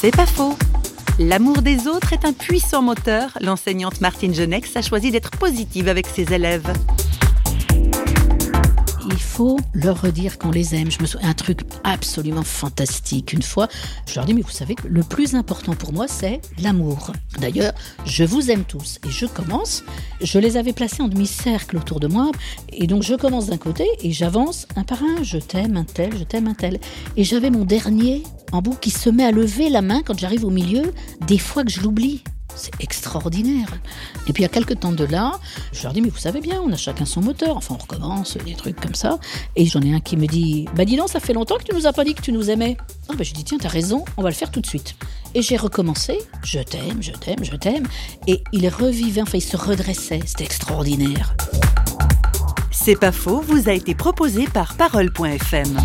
C'est pas faux. L'amour des autres est un puissant moteur. L'enseignante Martine Genex a choisi d'être positive avec ses élèves il faut leur redire qu'on les aime. Je me souviens un truc absolument fantastique. Une fois, je leur dis mais vous savez le plus important pour moi c'est l'amour. D'ailleurs, je vous aime tous et je commence. Je les avais placés en demi-cercle autour de moi et donc je commence d'un côté et j'avance un par un. Je t'aime un tel, je t'aime un tel. Et j'avais mon dernier en bout qui se met à lever la main quand j'arrive au milieu. Des fois que je l'oublie. C'est extraordinaire. Et puis, a quelques temps de là, je leur dis, mais vous savez bien, on a chacun son moteur. Enfin, on recommence, des trucs comme ça. Et j'en ai un qui me dit, bah dis donc, ça fait longtemps que tu nous as pas dit que tu nous aimais. Ah, bah, je dis, tiens, t'as raison, on va le faire tout de suite. Et j'ai recommencé, je t'aime, je t'aime, je t'aime. Et il revivait, enfin, il se redressait. C'était extraordinaire. C'est pas faux, vous a été proposé par Parole.fm.